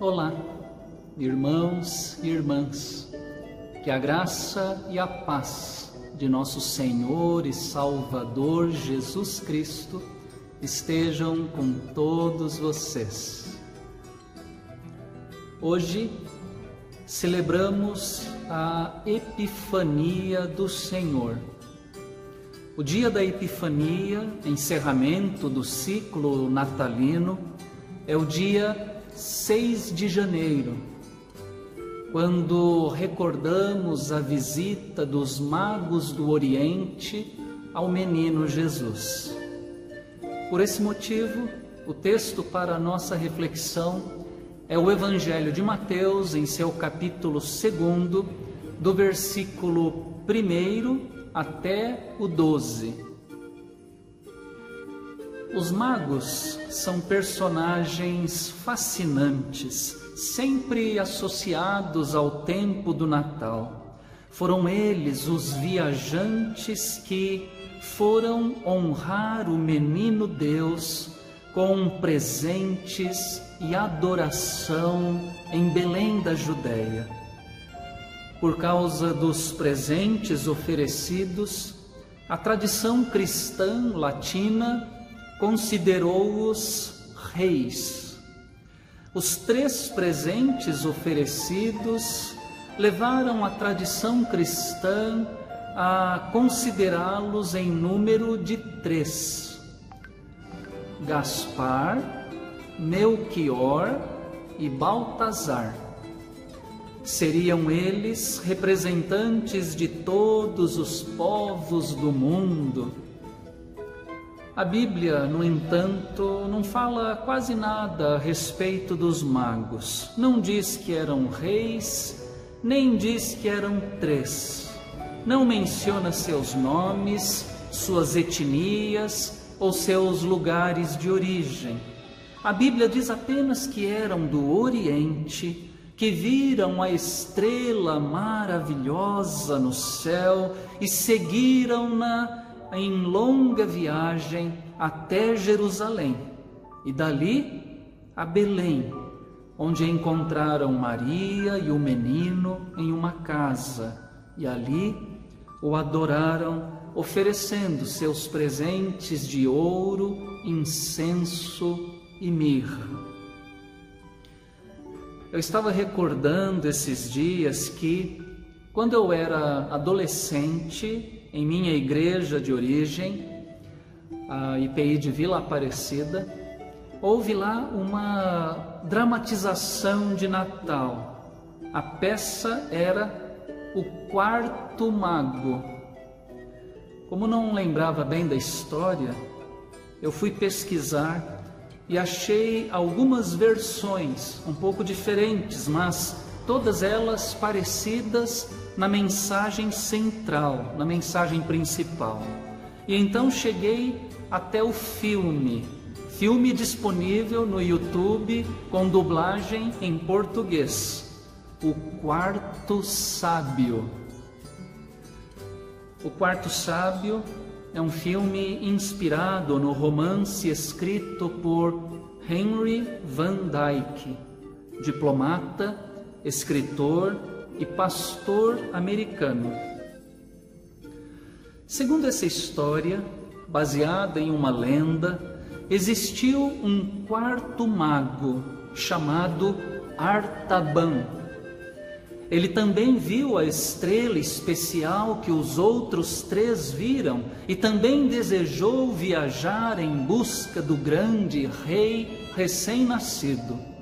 Olá, irmãos e irmãs, que a graça e a paz de nosso Senhor e Salvador Jesus Cristo estejam com todos vocês. Hoje celebramos a Epifania do Senhor. O dia da Epifania, encerramento do ciclo natalino, é o dia 6 de janeiro, quando recordamos a visita dos magos do Oriente ao menino Jesus. Por esse motivo, o texto para a nossa reflexão é o Evangelho de Mateus, em seu capítulo 2, do versículo 1 até o 12. Os magos são personagens fascinantes, sempre associados ao tempo do Natal. Foram eles os viajantes que foram honrar o menino Deus com presentes e adoração em Belém da Judéia. Por causa dos presentes oferecidos, a tradição cristã latina considerou-os reis. Os três presentes oferecidos levaram a tradição cristã a considerá-los em número de três: Gaspar, Melchior e Baltazar. Seriam eles representantes de todos os povos do mundo a Bíblia, no entanto, não fala quase nada a respeito dos magos. Não diz que eram reis, nem diz que eram três. Não menciona seus nomes, suas etnias ou seus lugares de origem. A Bíblia diz apenas que eram do Oriente, que viram a estrela maravilhosa no céu e seguiram-na em longa viagem até Jerusalém e dali a Belém, onde encontraram Maria e o menino em uma casa e ali o adoraram, oferecendo seus presentes de ouro, incenso e mirra. Eu estava recordando esses dias que, quando eu era adolescente, em minha igreja de origem, a IPI de Vila Aparecida, houve lá uma dramatização de Natal. A peça era O Quarto Mago. Como não lembrava bem da história, eu fui pesquisar e achei algumas versões um pouco diferentes, mas todas elas parecidas na mensagem central, na mensagem principal. E então cheguei até o filme, filme disponível no YouTube com dublagem em português. O Quarto Sábio. O Quarto Sábio é um filme inspirado no romance escrito por Henry Van Dyke, diplomata, escritor e pastor americano. Segundo essa história, baseada em uma lenda, existiu um quarto mago chamado Artaban. Ele também viu a estrela especial que os outros três viram e também desejou viajar em busca do grande rei recém-nascido.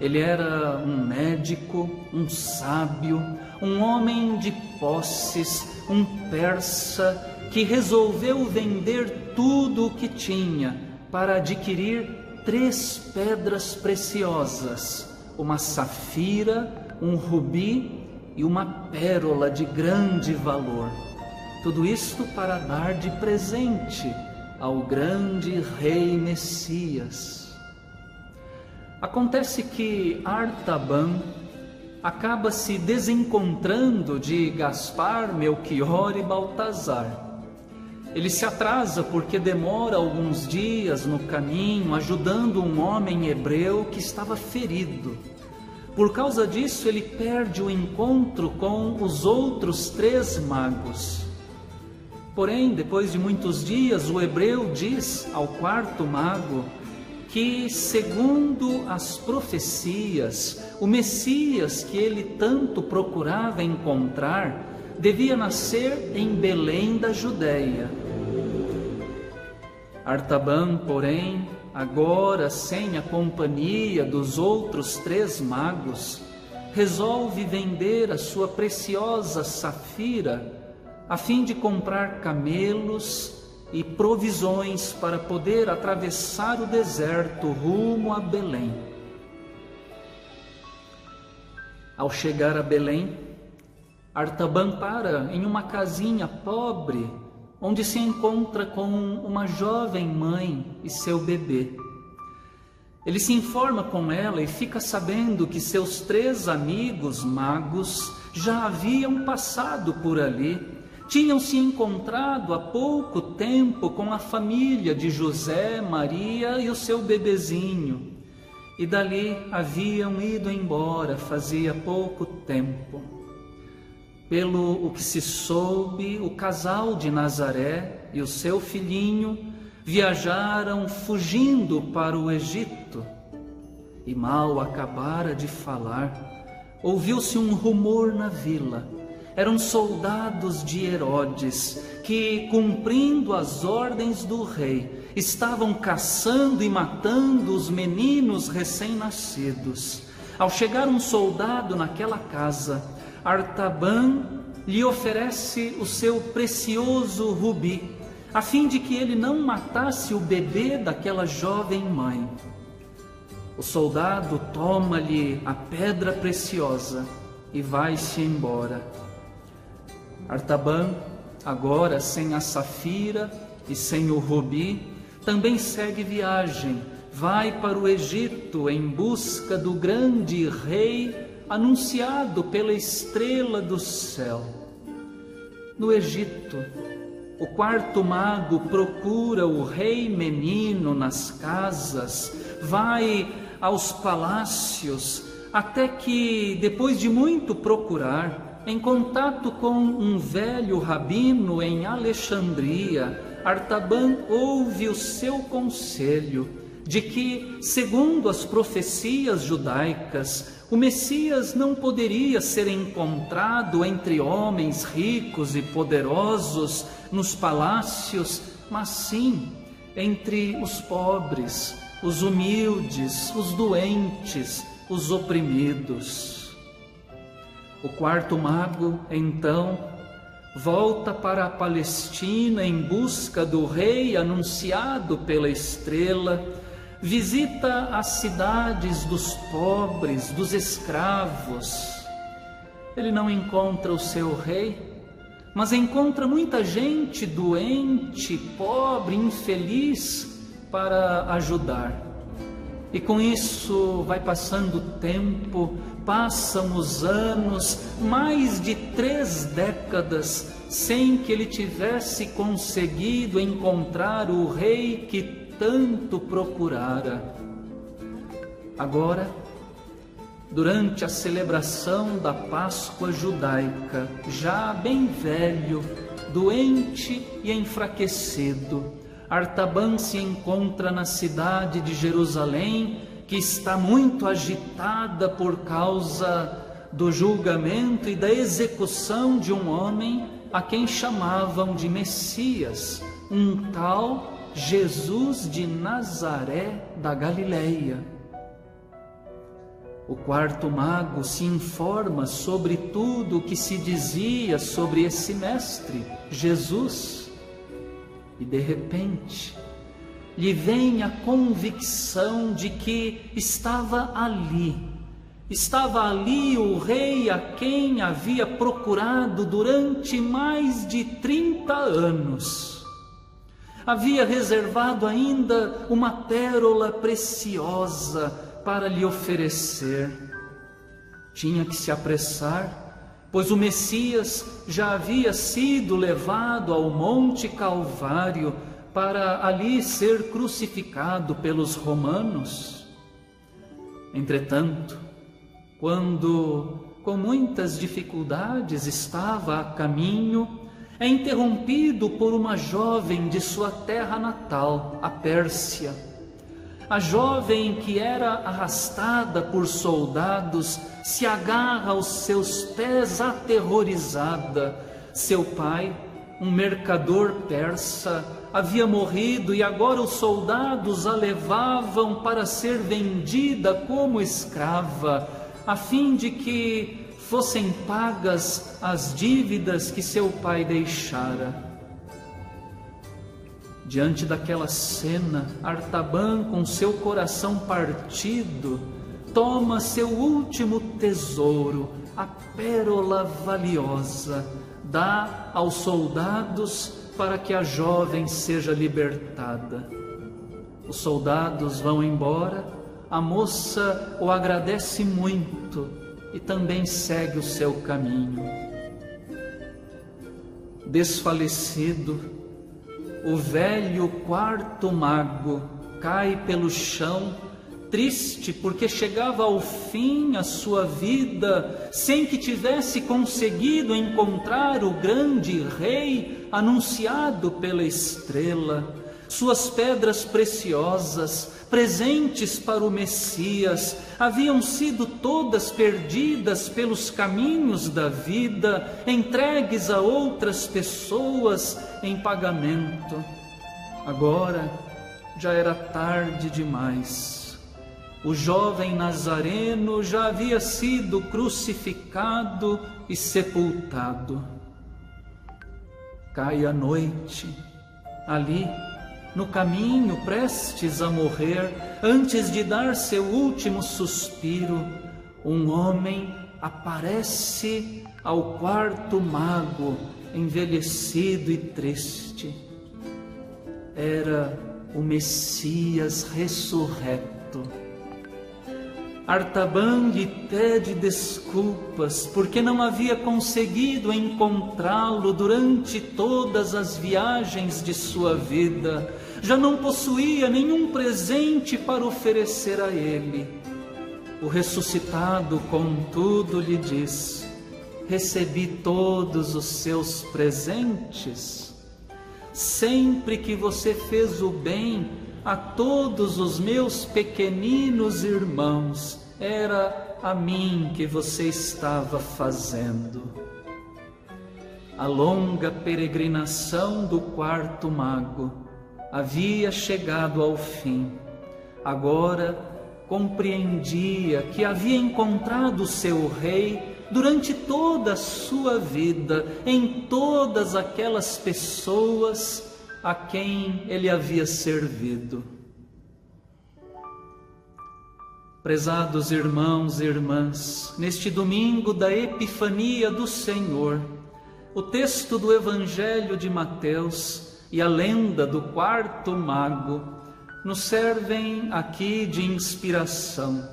Ele era um médico, um sábio, um homem de posses, um persa que resolveu vender tudo o que tinha para adquirir três pedras preciosas: uma safira, um rubi e uma pérola de grande valor. Tudo isto para dar de presente ao grande rei Messias. Acontece que Artaban acaba se desencontrando de Gaspar, Melchior e Baltazar. Ele se atrasa porque demora alguns dias no caminho, ajudando um homem hebreu que estava ferido. Por causa disso, ele perde o encontro com os outros três magos. Porém, depois de muitos dias, o hebreu diz ao quarto mago que, segundo as profecias, o Messias que ele tanto procurava encontrar devia nascer em Belém da Judéia. Artaban, porém, agora sem a companhia dos outros três magos, resolve vender a sua preciosa safira a fim de comprar camelos e provisões para poder atravessar o deserto rumo a Belém. Ao chegar a Belém, Artaban para em uma casinha pobre, onde se encontra com uma jovem mãe e seu bebê. Ele se informa com ela e fica sabendo que seus três amigos magos já haviam passado por ali tinham se encontrado há pouco tempo com a família de José, Maria e o seu bebezinho, e dali haviam ido embora fazia pouco tempo. Pelo o que se soube, o casal de Nazaré e o seu filhinho viajaram fugindo para o Egito. E mal acabara de falar, ouviu-se um rumor na vila eram soldados de Herodes que, cumprindo as ordens do rei, estavam caçando e matando os meninos recém-nascidos. Ao chegar um soldado naquela casa, Artaban lhe oferece o seu precioso rubi, a fim de que ele não matasse o bebê daquela jovem mãe. O soldado toma-lhe a pedra preciosa e vai-se embora. Artaban, agora sem a safira e sem o rubi, também segue viagem, vai para o Egito em busca do grande rei anunciado pela estrela do céu. No Egito, o quarto mago procura o rei menino nas casas, vai aos palácios, até que, depois de muito procurar, em contato com um velho rabino em Alexandria, Artaban ouve o seu conselho de que, segundo as profecias judaicas, o Messias não poderia ser encontrado entre homens ricos e poderosos nos palácios, mas sim entre os pobres, os humildes, os doentes, os oprimidos. O quarto mago, então, volta para a Palestina em busca do rei anunciado pela estrela, visita as cidades dos pobres, dos escravos. Ele não encontra o seu rei, mas encontra muita gente doente, pobre, infeliz para ajudar. E com isso vai passando o tempo, passam os anos, mais de três décadas, sem que ele tivesse conseguido encontrar o rei que tanto procurara. Agora, durante a celebração da Páscoa judaica, já bem velho, doente e enfraquecido, Artaban se encontra na cidade de Jerusalém que está muito agitada por causa do julgamento e da execução de um homem a quem chamavam de Messias, um tal Jesus de Nazaré da Galileia. O quarto mago se informa sobre tudo o que se dizia sobre esse mestre, Jesus, e de repente lhe vem a convicção de que estava ali, estava ali o rei a quem havia procurado durante mais de 30 anos. Havia reservado ainda uma pérola preciosa para lhe oferecer. Tinha que se apressar pois o Messias já havia sido levado ao Monte Calvário para ali ser crucificado pelos romanos. Entretanto, quando com muitas dificuldades estava a caminho, é interrompido por uma jovem de sua terra natal, a Pérsia. A jovem que era arrastada por soldados se agarra aos seus pés aterrorizada. Seu pai, um mercador persa, havia morrido e agora os soldados a levavam para ser vendida como escrava, a fim de que fossem pagas as dívidas que seu pai deixara. Diante daquela cena, Artaban, com seu coração partido, toma seu último tesouro, a pérola valiosa, dá aos soldados para que a jovem seja libertada. Os soldados vão embora, a moça o agradece muito e também segue o seu caminho. Desfalecido, o velho quarto mago cai pelo chão, triste porque chegava ao fim a sua vida sem que tivesse conseguido encontrar o grande rei anunciado pela estrela. Suas pedras preciosas, presentes para o Messias, haviam sido todas perdidas pelos caminhos da vida, entregues a outras pessoas em pagamento. Agora já era tarde demais. O jovem Nazareno já havia sido crucificado e sepultado. Cai a noite, ali no caminho, prestes a morrer, antes de dar seu último suspiro, um homem aparece ao quarto mago, envelhecido e triste. Era o Messias ressurreto. Artaban lhe pede desculpas porque não havia conseguido encontrá-lo durante todas as viagens de sua vida. Já não possuía nenhum presente para oferecer a ele. O ressuscitado, contudo, lhe diz: Recebi todos os seus presentes. Sempre que você fez o bem, a todos os meus pequeninos irmãos, era a mim que você estava fazendo. A longa peregrinação do quarto mago havia chegado ao fim. Agora compreendia que havia encontrado seu rei durante toda a sua vida, em todas aquelas pessoas a quem ele havia servido. Prezados irmãos e irmãs, neste domingo da Epifania do Senhor, o texto do Evangelho de Mateus e a lenda do quarto mago nos servem aqui de inspiração.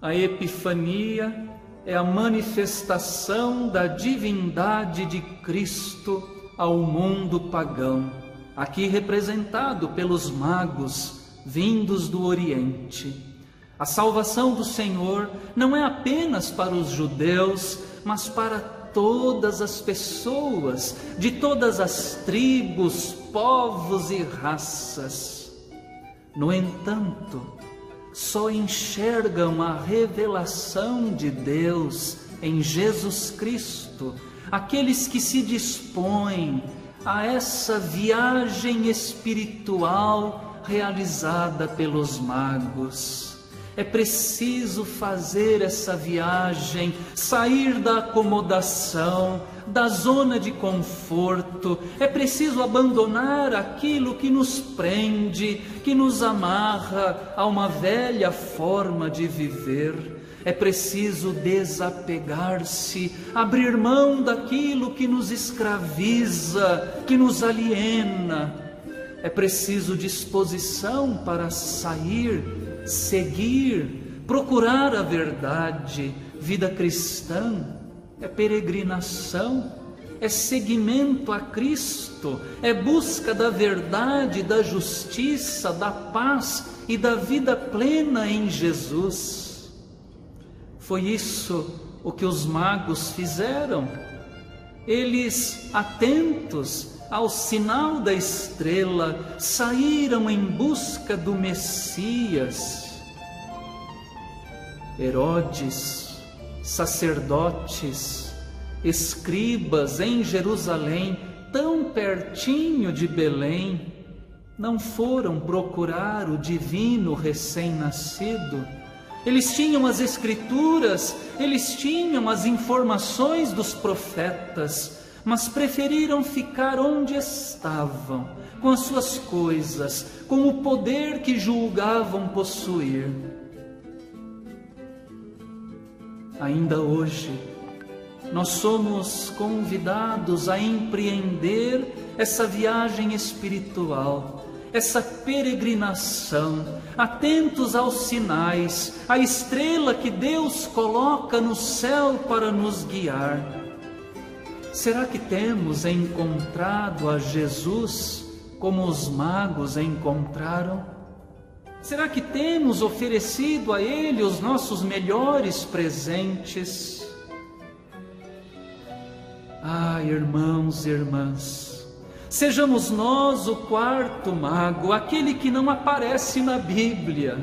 A Epifania é a manifestação da divindade de Cristo ao mundo pagão, aqui representado pelos magos vindos do Oriente. A salvação do Senhor não é apenas para os judeus, mas para todas as pessoas, de todas as tribos, povos e raças. No entanto, só enxergam a revelação de Deus em Jesus Cristo aqueles que se dispõem a essa viagem espiritual realizada pelos magos. É preciso fazer essa viagem, sair da acomodação, da zona de conforto. É preciso abandonar aquilo que nos prende, que nos amarra a uma velha forma de viver é preciso desapegar-se, abrir mão daquilo que nos escraviza, que nos aliena. É preciso disposição para sair, seguir, procurar a verdade. Vida cristã é peregrinação, é seguimento a Cristo, é busca da verdade, da justiça, da paz e da vida plena em Jesus. Foi isso o que os magos fizeram. Eles, atentos ao sinal da estrela, saíram em busca do Messias. Herodes, sacerdotes, escribas em Jerusalém, tão pertinho de Belém, não foram procurar o divino recém-nascido eles tinham as escrituras, eles tinham as informações dos profetas, mas preferiram ficar onde estavam, com as suas coisas, com o poder que julgavam possuir. Ainda hoje, nós somos convidados a empreender essa viagem espiritual essa peregrinação, atentos aos sinais, à estrela que Deus coloca no céu para nos guiar. Será que temos encontrado a Jesus como os magos encontraram? Será que temos oferecido a Ele os nossos melhores presentes? Ah, irmãos e irmãs, Sejamos nós o quarto mago, aquele que não aparece na Bíblia.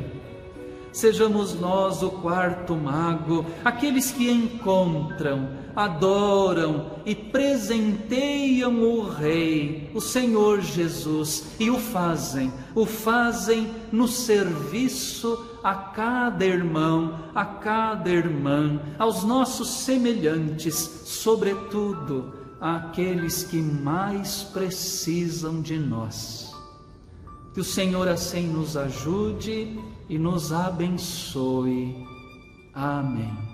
Sejamos nós o quarto mago, aqueles que encontram, adoram e presenteiam o Rei, o Senhor Jesus, e o fazem, o fazem no serviço a cada irmão, a cada irmã, aos nossos semelhantes, sobretudo àqueles que mais precisam de nós. Que o Senhor assim nos ajude e nos abençoe. Amém.